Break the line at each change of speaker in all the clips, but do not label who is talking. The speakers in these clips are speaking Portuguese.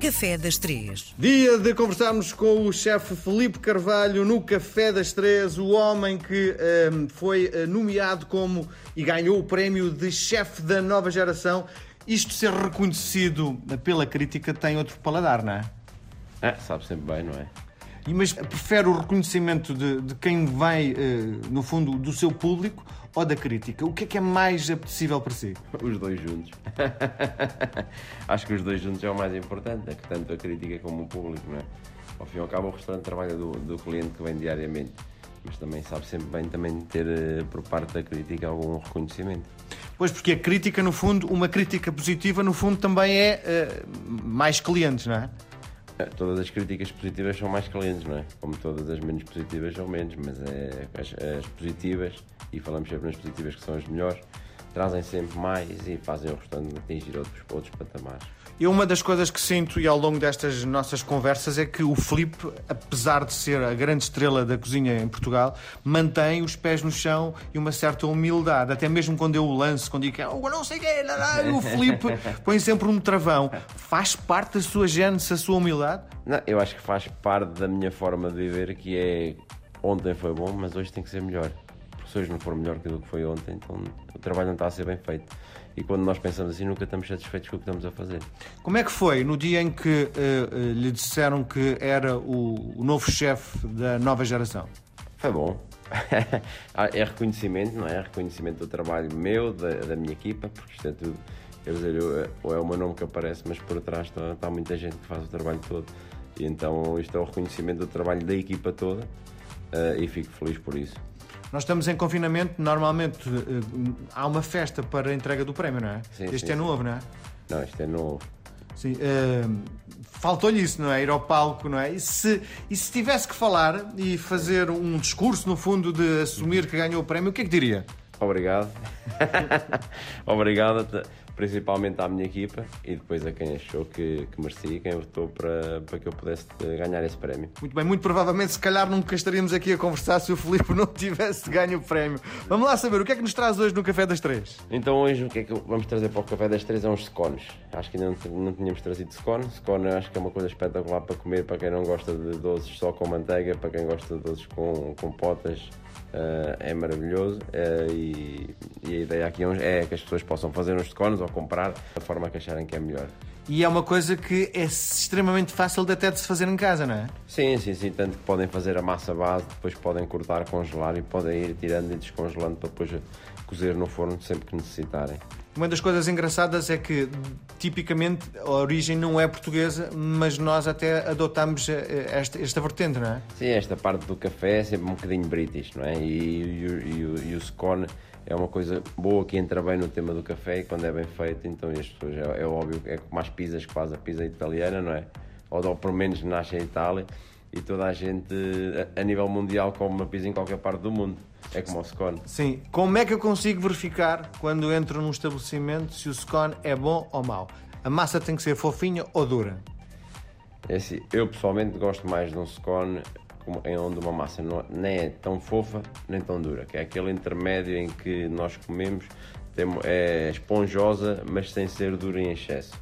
Café das Três.
Dia de conversarmos com o chefe Felipe Carvalho no Café das Três, o homem que um, foi eh, nomeado como e ganhou o prémio de chefe da nova geração. Isto ser reconhecido pela crítica tem outro paladar, não é?
É, sabe sempre bem, não é?
Mas prefere o reconhecimento de, de quem vem, uh, no fundo, do seu público ou da crítica? O que é que é mais apetecível para si?
Os dois juntos. Acho que os dois juntos é o mais importante, é que tanto a crítica como o público, não é? Ao fim e ao cabo, o restaurante trabalha do, do cliente que vem diariamente, mas também sabe sempre bem também ter, eh, por parte da crítica, algum reconhecimento.
Pois, porque a crítica, no fundo, uma crítica positiva, no fundo, também é uh, mais clientes, não é?
É, todas as críticas positivas são mais clientes, não é? Como todas as menos positivas são menos, mas é, as, as positivas, e falamos sempre nas positivas que são as melhores, trazem sempre mais e fazem o restaurante atingir outros, outros patamares.
E uma das coisas que sinto e ao longo destas nossas conversas é que o Filipe, apesar de ser a grande estrela da cozinha em Portugal, mantém os pés no chão e uma certa humildade. Até mesmo quando eu o lanço, quando digo que oh, não sei quem é, o Filipe põe sempre um travão. Faz parte da sua gênese a sua humildade?
Não, eu acho que faz parte da minha forma de viver, que é ontem foi bom, mas hoje tem que ser melhor. Se hoje não for melhor que o que foi ontem, então o trabalho não está a ser bem feito e quando nós pensamos assim nunca estamos satisfeitos com o que estamos a fazer.
Como é que foi no dia em que uh, lhe disseram que era o, o novo chefe da nova geração?
Foi bom. é reconhecimento, não é? é? Reconhecimento do trabalho meu, da, da minha equipa, porque isto é tudo. Quer dizer, eu, é o meu nome que aparece, mas por trás está, está muita gente que faz o trabalho todo. E então isto é o reconhecimento do trabalho da equipa toda uh, e fico feliz por isso.
Nós estamos em confinamento, normalmente uh, há uma festa para a entrega do prémio, não é?
Sim,
este
sim,
é novo,
sim.
não é?
Não, este é novo.
Sim. Uh, Faltou-lhe isso, não é? Ir ao palco, não é? E se, e se tivesse que falar e fazer um discurso, no fundo, de assumir que ganhou o prémio, o que é que diria?
Obrigado. Obrigado principalmente à minha equipa e depois a quem achou que, que merecia quem votou para, para que eu pudesse ganhar esse prémio.
Muito bem, muito provavelmente, se calhar nunca estaríamos aqui a conversar se o Filipe não tivesse ganho o prémio. Vamos lá saber, o que é que nos traz hoje no Café das Três?
Então hoje o que é que vamos trazer para o Café das Três é uns scones. Acho que ainda não, não tínhamos trazido scone. Scone acho que é uma coisa espetacular para comer, para quem não gosta de doces só com manteiga, para quem gosta de doces com, com potas. Uh, é maravilhoso uh, e, e, a ideia aqui é, é que as pessoas possam fazer uns scones ou comprar da forma que acharem que é melhor.
E é uma coisa que é extremamente fácil de até de se fazer em casa, não é?
Sim, sim, sim. Tanto que podem fazer a massa base, depois podem cortar, congelar e podem ir tirando e descongelando para depois cozer no forno sempre que necessitarem.
Uma das coisas engraçadas é que, tipicamente, a origem não é portuguesa, mas nós até adotamos eh, esta, esta vertente, não é?
Sim, esta parte do café é sempre um bocadinho british, não é? E, e, e, e o scone é uma coisa boa que entra bem no tema do café e quando é bem feito, então as pessoas, é, é óbvio, é como as pizzas que faz a pizza italiana, não é? Ou, ou pelo menos nasce em Itália e toda a gente a, a nível mundial come uma pizza em qualquer parte do mundo. É como o scone.
Sim. Como é que eu consigo verificar quando entro num estabelecimento se o scone é bom ou mau? A massa tem que ser fofinha ou dura?
É assim, eu pessoalmente gosto mais de um scone em onde uma massa não, nem é tão fofa nem tão dura, que é aquele intermédio em que nós comemos é esponjosa, mas sem ser dura em excesso.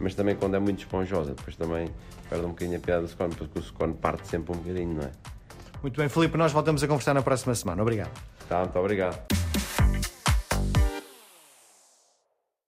Mas também quando é muito esponjosa, depois também perde um bocadinho a piada do scone, porque o scone parte sempre um bocadinho, não é?
Muito bem, Filipe, nós voltamos a conversar na próxima semana. Obrigado.
Tá, muito obrigado.